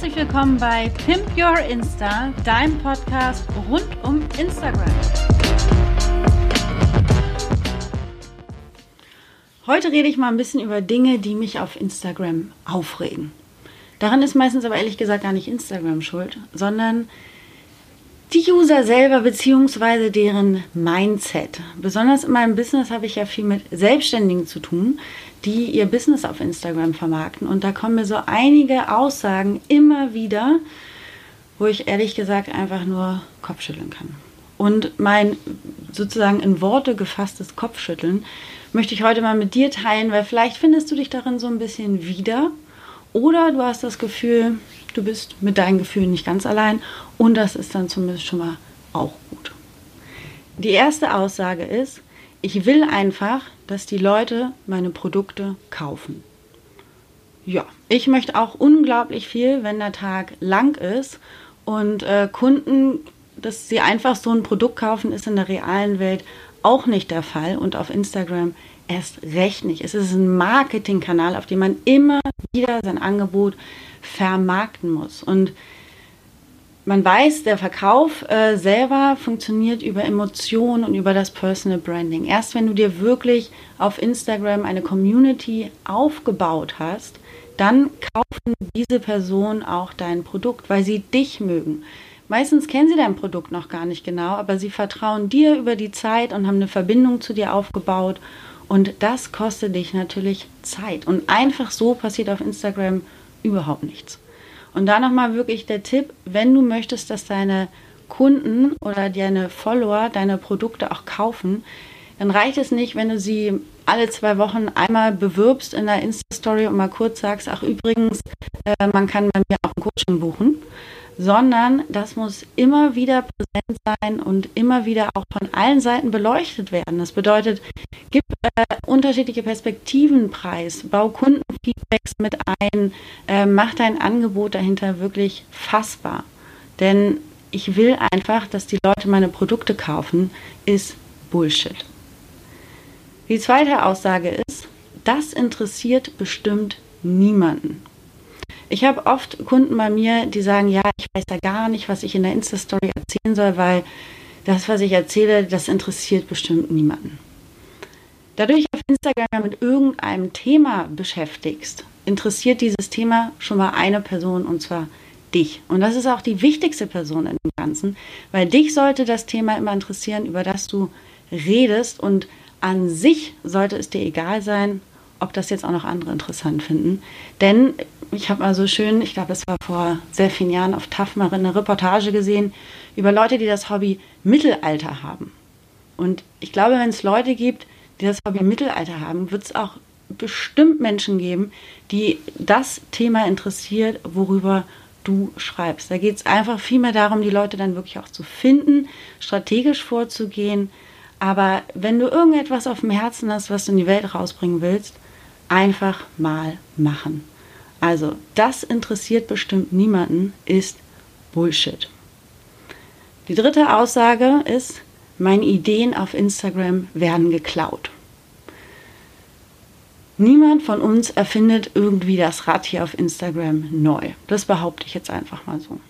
Herzlich willkommen bei Pimp Your Insta, deinem Podcast rund um Instagram. Heute rede ich mal ein bisschen über Dinge, die mich auf Instagram aufregen. Daran ist meistens aber ehrlich gesagt gar nicht Instagram schuld, sondern die User selber bzw. deren Mindset. Besonders in meinem Business habe ich ja viel mit Selbstständigen zu tun, die ihr Business auf Instagram vermarkten. Und da kommen mir so einige Aussagen immer wieder, wo ich ehrlich gesagt einfach nur Kopfschütteln kann. Und mein sozusagen in Worte gefasstes Kopfschütteln möchte ich heute mal mit dir teilen, weil vielleicht findest du dich darin so ein bisschen wieder oder du hast das Gefühl, du bist mit deinen Gefühlen nicht ganz allein und das ist dann zumindest schon mal auch gut. Die erste Aussage ist, ich will einfach, dass die Leute meine Produkte kaufen. Ja, ich möchte auch unglaublich viel, wenn der Tag lang ist und äh, Kunden, dass sie einfach so ein Produkt kaufen, ist in der realen Welt auch nicht der Fall und auf Instagram erst recht nicht. Es ist ein Marketingkanal, auf dem man immer wieder sein Angebot vermarkten muss. Und man weiß, der Verkauf äh, selber funktioniert über Emotionen und über das Personal Branding. Erst wenn du dir wirklich auf Instagram eine Community aufgebaut hast, dann kaufen diese Personen auch dein Produkt, weil sie dich mögen. Meistens kennen sie dein Produkt noch gar nicht genau, aber sie vertrauen dir über die Zeit und haben eine Verbindung zu dir aufgebaut. Und das kostet dich natürlich Zeit. Und einfach so passiert auf Instagram überhaupt nichts. Und da nochmal wirklich der Tipp, wenn du möchtest, dass deine Kunden oder deine Follower deine Produkte auch kaufen, dann reicht es nicht, wenn du sie alle zwei Wochen einmal bewirbst in der Insta-Story und mal kurz sagst, ach übrigens, äh, man kann bei mir auch ein Coaching buchen, sondern das muss immer wieder präsent sein und immer wieder auch von allen Seiten beleuchtet werden. Das bedeutet, gib äh, unterschiedliche Perspektiven preis, bau Kundenfeedbacks mit ein, äh, mach dein Angebot dahinter wirklich fassbar. Denn ich will einfach, dass die Leute meine Produkte kaufen, ist Bullshit. Die zweite Aussage ist, das interessiert bestimmt niemanden. Ich habe oft Kunden bei mir, die sagen, ja, ich weiß da gar nicht, was ich in der Insta-Story erzählen soll, weil das, was ich erzähle, das interessiert bestimmt niemanden. Da du dich auf Instagram mit irgendeinem Thema beschäftigst, interessiert dieses Thema schon mal eine Person und zwar dich. Und das ist auch die wichtigste Person in dem Ganzen, weil dich sollte das Thema immer interessieren, über das du redest und an sich sollte es dir egal sein, ob das jetzt auch noch andere interessant finden. Denn ich habe mal so schön, ich glaube, es war vor sehr vielen Jahren auf TAF eine Reportage gesehen über Leute, die das Hobby Mittelalter haben. Und ich glaube, wenn es Leute gibt, die das Hobby Mittelalter haben, wird es auch bestimmt Menschen geben, die das Thema interessiert, worüber du schreibst. Da geht es einfach vielmehr darum, die Leute dann wirklich auch zu finden, strategisch vorzugehen. Aber wenn du irgendetwas auf dem Herzen hast, was du in die Welt rausbringen willst, einfach mal machen. Also, das interessiert bestimmt niemanden, ist Bullshit. Die dritte Aussage ist, meine Ideen auf Instagram werden geklaut. Niemand von uns erfindet irgendwie das Rad hier auf Instagram neu. Das behaupte ich jetzt einfach mal so.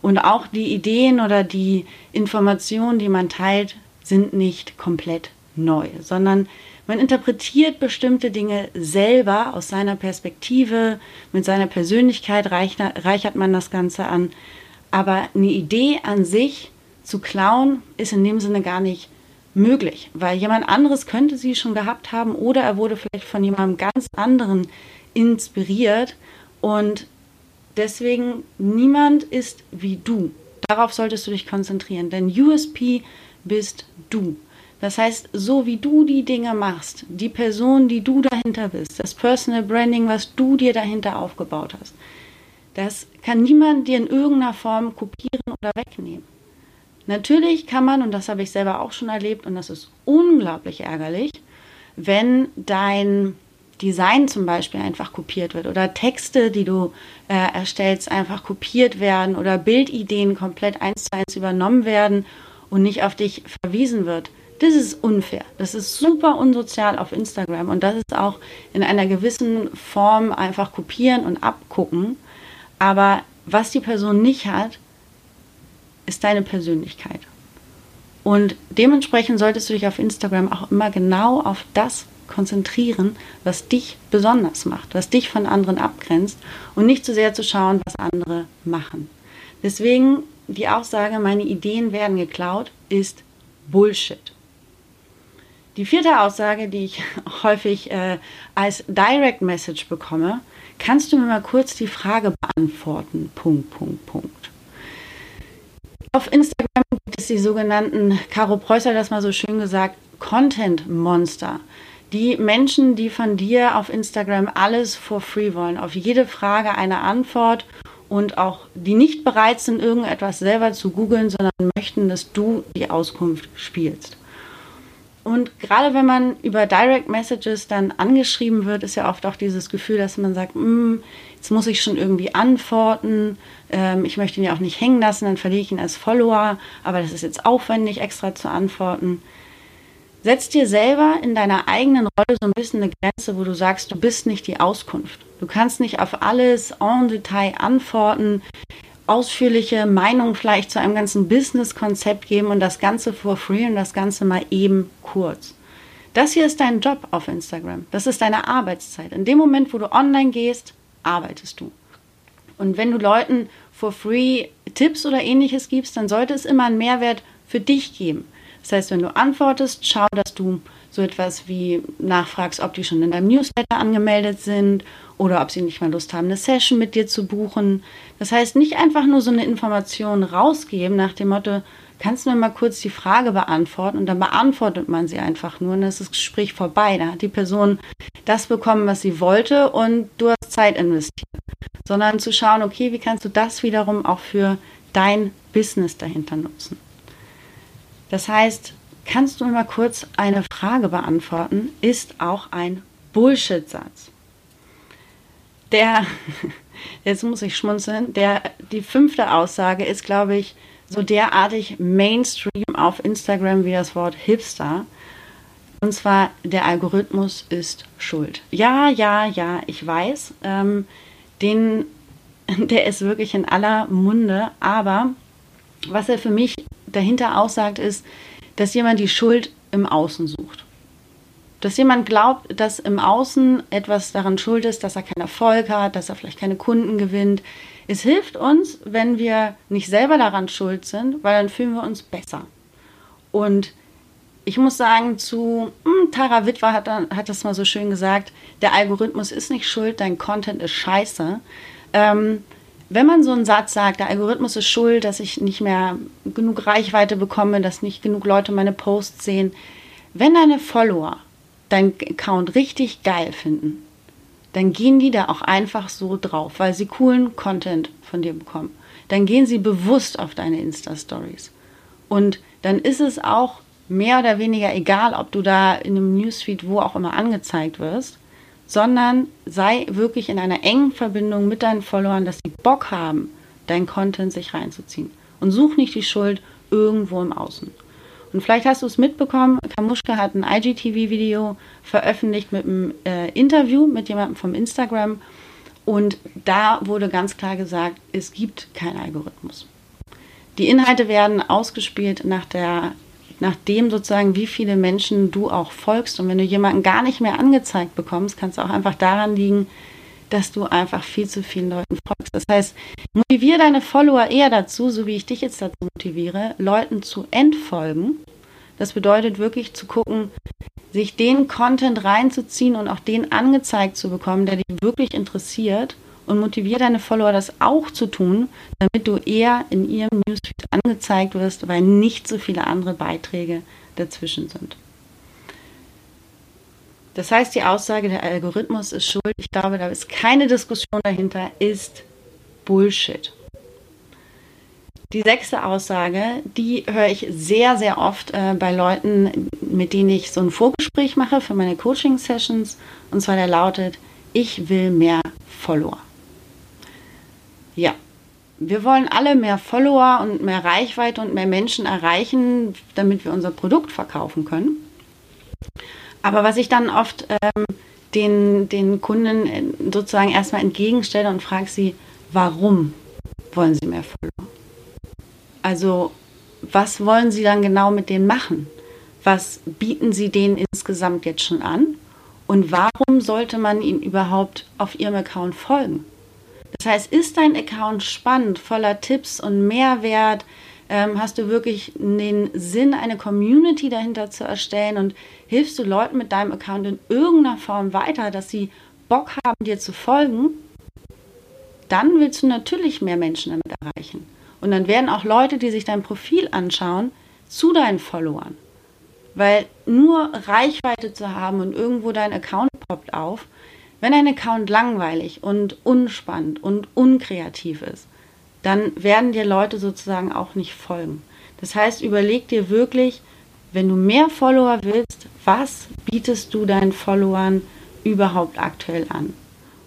Und auch die Ideen oder die Informationen, die man teilt, sind nicht komplett neu, sondern man interpretiert bestimmte Dinge selber aus seiner Perspektive, mit seiner Persönlichkeit reichert man das Ganze an. Aber eine Idee an sich zu klauen, ist in dem Sinne gar nicht möglich, weil jemand anderes könnte sie schon gehabt haben oder er wurde vielleicht von jemandem ganz anderen inspiriert und deswegen niemand ist wie du. Darauf solltest du dich konzentrieren, denn USP bist du. Das heißt, so wie du die Dinge machst, die Person, die du dahinter bist, das Personal Branding, was du dir dahinter aufgebaut hast, das kann niemand dir in irgendeiner Form kopieren oder wegnehmen. Natürlich kann man, und das habe ich selber auch schon erlebt, und das ist unglaublich ärgerlich, wenn dein Design zum Beispiel einfach kopiert wird oder Texte, die du äh, erstellst, einfach kopiert werden oder Bildideen komplett eins zu eins übernommen werden und nicht auf dich verwiesen wird das ist unfair. Das ist super unsozial auf Instagram und das ist auch in einer gewissen Form einfach kopieren und abgucken. Aber was die Person nicht hat, ist deine Persönlichkeit. Und dementsprechend solltest du dich auf Instagram auch immer genau auf das konzentrieren, was dich besonders macht, was dich von anderen abgrenzt und nicht zu sehr zu schauen, was andere machen. Deswegen die Aussage, meine Ideen werden geklaut, ist Bullshit. Die vierte Aussage, die ich häufig äh, als Direct Message bekomme, kannst du mir mal kurz die Frage beantworten? Punkt, Punkt, Punkt. Auf Instagram gibt es die sogenannten, Caro Preußer das mal so schön gesagt, Content Monster. Die Menschen, die von dir auf Instagram alles for free wollen, auf jede Frage eine Antwort und auch die nicht bereit sind, irgendetwas selber zu googeln, sondern möchten, dass du die Auskunft spielst. Und gerade wenn man über Direct Messages dann angeschrieben wird, ist ja oft auch dieses Gefühl, dass man sagt, mm, jetzt muss ich schon irgendwie antworten, ähm, ich möchte ihn ja auch nicht hängen lassen, dann verliere ich ihn als Follower, aber das ist jetzt aufwendig, extra zu antworten. Setz dir selber in deiner eigenen Rolle so ein bisschen eine Grenze, wo du sagst, du bist nicht die Auskunft. Du kannst nicht auf alles en Detail antworten, ausführliche Meinung vielleicht zu einem ganzen Business-Konzept geben und das Ganze for free und das Ganze mal eben kurz. Das hier ist dein Job auf Instagram. Das ist deine Arbeitszeit. In dem Moment, wo du online gehst, arbeitest du. Und wenn du Leuten for free Tipps oder ähnliches gibst, dann sollte es immer einen Mehrwert für dich geben. Das heißt, wenn du antwortest, schau, dass du so etwas wie nachfragst, ob die schon in deinem Newsletter angemeldet sind oder ob sie nicht mal Lust haben, eine Session mit dir zu buchen. Das heißt, nicht einfach nur so eine Information rausgeben nach dem Motto, kannst du mir mal kurz die Frage beantworten und dann beantwortet man sie einfach nur und dann ist das Gespräch vorbei. Da hat die Person das bekommen, was sie wollte und du hast Zeit investiert. Sondern zu schauen, okay, wie kannst du das wiederum auch für dein Business dahinter nutzen. Das heißt, kannst du mir mal kurz eine Frage beantworten, ist auch ein Bullshit-Satz. Der, jetzt muss ich schmunzeln, der, die fünfte Aussage ist, glaube ich, so derartig Mainstream auf Instagram wie das Wort Hipster. Und zwar, der Algorithmus ist schuld. Ja, ja, ja, ich weiß. Ähm, den, der ist wirklich in aller Munde. Aber was er für mich dahinter aussagt, ist, dass jemand die Schuld im Außen sucht. Dass jemand glaubt, dass im Außen etwas daran schuld ist, dass er keinen Erfolg hat, dass er vielleicht keine Kunden gewinnt. Es hilft uns, wenn wir nicht selber daran schuld sind, weil dann fühlen wir uns besser. Und ich muss sagen, zu hm, Tara Witwer hat, hat das mal so schön gesagt, der Algorithmus ist nicht schuld, dein Content ist scheiße. Ähm, wenn man so einen Satz sagt, der Algorithmus ist schuld, dass ich nicht mehr genug Reichweite bekomme, dass nicht genug Leute meine Posts sehen, wenn deine Follower deinen Account richtig geil finden, dann gehen die da auch einfach so drauf, weil sie coolen Content von dir bekommen. Dann gehen sie bewusst auf deine Insta-Stories. Und dann ist es auch mehr oder weniger egal, ob du da in einem Newsfeed wo auch immer angezeigt wirst, sondern sei wirklich in einer engen Verbindung mit deinen Followern, dass sie Bock haben, dein Content sich reinzuziehen. Und such nicht die Schuld irgendwo im Außen. Und vielleicht hast du es mitbekommen, Kamuschka hat ein IGTV-Video veröffentlicht mit einem äh, Interview mit jemandem vom Instagram. Und da wurde ganz klar gesagt, es gibt keinen Algorithmus. Die Inhalte werden ausgespielt nach der nachdem sozusagen, wie viele Menschen du auch folgst. Und wenn du jemanden gar nicht mehr angezeigt bekommst, kann es auch einfach daran liegen, dass du einfach viel zu vielen Leuten folgst. Das heißt, motiviere deine Follower eher dazu, so wie ich dich jetzt dazu motiviere, Leuten zu entfolgen. Das bedeutet wirklich zu gucken, sich den Content reinzuziehen und auch den angezeigt zu bekommen, der dich wirklich interessiert und motiviere deine Follower, das auch zu tun, damit du eher in ihrem Newsfeed angezeigt wirst, weil nicht so viele andere Beiträge dazwischen sind. Das heißt, die Aussage, der Algorithmus ist schuld, ich glaube, da ist keine Diskussion dahinter, ist Bullshit. Die sechste Aussage, die höre ich sehr, sehr oft äh, bei Leuten, mit denen ich so ein Vorgespräch mache für meine Coaching-Sessions. Und zwar der lautet, ich will mehr Follower. Ja, wir wollen alle mehr Follower und mehr Reichweite und mehr Menschen erreichen, damit wir unser Produkt verkaufen können. Aber was ich dann oft ähm, den, den Kunden äh, sozusagen erstmal entgegenstelle und frage sie, warum? wollen sie mehr Follower. Also was wollen sie dann genau mit denen machen? Was bieten sie denen insgesamt jetzt schon an? Und warum sollte man ihnen überhaupt auf ihrem Account folgen? Das heißt, ist dein Account spannend, voller Tipps und Mehrwert? Ähm, hast du wirklich den Sinn, eine Community dahinter zu erstellen und hilfst du Leuten mit deinem Account in irgendeiner Form weiter, dass sie Bock haben, dir zu folgen? Dann willst du natürlich mehr Menschen damit erreichen. Und dann werden auch Leute, die sich dein Profil anschauen, zu deinen Followern. Weil nur Reichweite zu haben und irgendwo dein Account poppt auf, wenn ein Account langweilig und unspannend und unkreativ ist, dann werden dir Leute sozusagen auch nicht folgen. Das heißt, überleg dir wirklich, wenn du mehr Follower willst, was bietest du deinen Followern überhaupt aktuell an?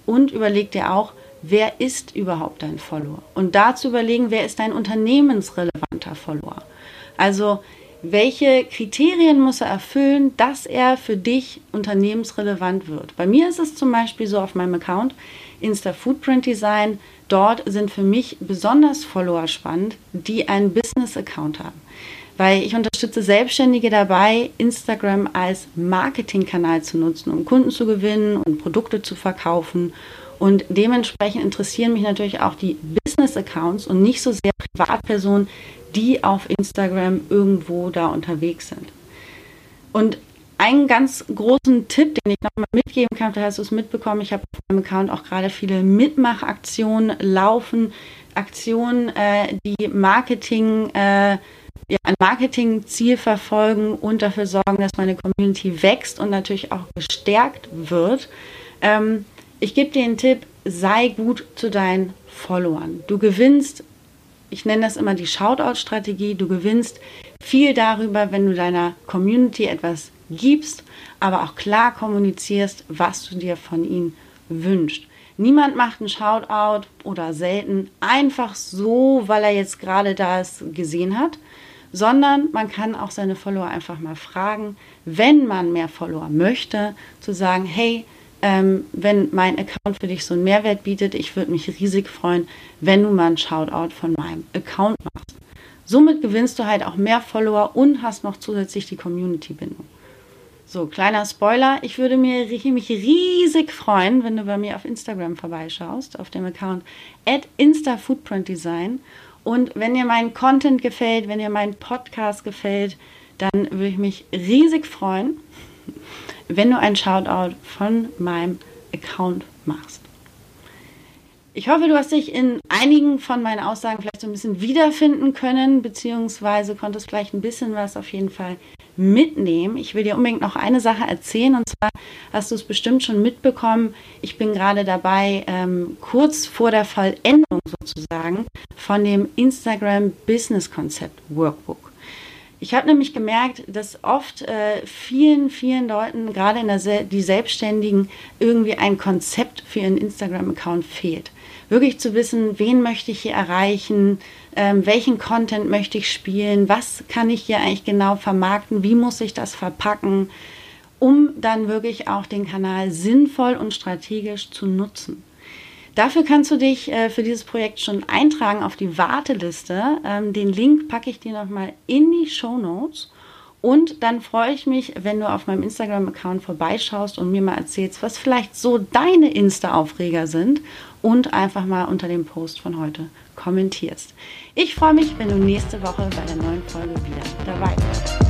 Und überleg dir auch, wer ist überhaupt dein Follower? Und dazu überlegen, wer ist dein unternehmensrelevanter Follower? Also, welche Kriterien muss er erfüllen, dass er für dich unternehmensrelevant wird? Bei mir ist es zum Beispiel so auf meinem Account Insta Footprint Design. Dort sind für mich besonders Follower spannend, die einen Business-Account haben. Weil ich unterstütze Selbstständige dabei, Instagram als Marketingkanal zu nutzen, um Kunden zu gewinnen und Produkte zu verkaufen und dementsprechend interessieren mich natürlich auch die Business-Accounts und nicht so sehr Privatpersonen, die auf Instagram irgendwo da unterwegs sind. Und einen ganz großen Tipp, den ich nochmal mitgeben kann, da hast du es mitbekommen, ich habe auf meinem Account auch gerade viele Mitmachaktionen laufen, Aktionen, äh, die Marketing, äh, ja, ein Marketingziel verfolgen und dafür sorgen, dass meine Community wächst und natürlich auch gestärkt wird. Ähm, ich gebe dir einen Tipp, sei gut zu deinen Followern. Du gewinnst, ich nenne das immer die Shoutout-Strategie, du gewinnst viel darüber, wenn du deiner Community etwas gibst, aber auch klar kommunizierst, was du dir von ihnen wünschst. Niemand macht einen Shoutout oder selten einfach so, weil er jetzt gerade das gesehen hat, sondern man kann auch seine Follower einfach mal fragen, wenn man mehr Follower möchte, zu sagen, hey, ähm, wenn mein Account für dich so einen Mehrwert bietet. Ich würde mich riesig freuen, wenn du mal einen Shoutout von meinem Account machst. Somit gewinnst du halt auch mehr Follower und hast noch zusätzlich die Community-Bindung. So, kleiner Spoiler, ich würde mich riesig freuen, wenn du bei mir auf Instagram vorbeischaust, auf dem Account at InstaFootprintDesign. Und wenn dir mein Content gefällt, wenn dir mein Podcast gefällt, dann würde ich mich riesig freuen, wenn du ein Shoutout von meinem Account machst. Ich hoffe, du hast dich in einigen von meinen Aussagen vielleicht so ein bisschen wiederfinden können, beziehungsweise konntest vielleicht ein bisschen was auf jeden Fall mitnehmen. Ich will dir unbedingt noch eine Sache erzählen und zwar hast du es bestimmt schon mitbekommen. Ich bin gerade dabei, ähm, kurz vor der Vollendung sozusagen von dem Instagram Business Concept Workbook. Ich habe nämlich gemerkt, dass oft äh, vielen, vielen Leuten, gerade in der Se die Selbstständigen, irgendwie ein Konzept für ihren Instagram-Account fehlt. Wirklich zu wissen, wen möchte ich hier erreichen, ähm, welchen Content möchte ich spielen, was kann ich hier eigentlich genau vermarkten, wie muss ich das verpacken, um dann wirklich auch den Kanal sinnvoll und strategisch zu nutzen. Dafür kannst du dich äh, für dieses Projekt schon eintragen auf die Warteliste. Ähm, den Link packe ich dir nochmal in die Show Notes. Und dann freue ich mich, wenn du auf meinem Instagram-Account vorbeischaust und mir mal erzählst, was vielleicht so deine Insta-Aufreger sind und einfach mal unter dem Post von heute kommentierst. Ich freue mich, wenn du nächste Woche bei der neuen Folge wieder dabei bist.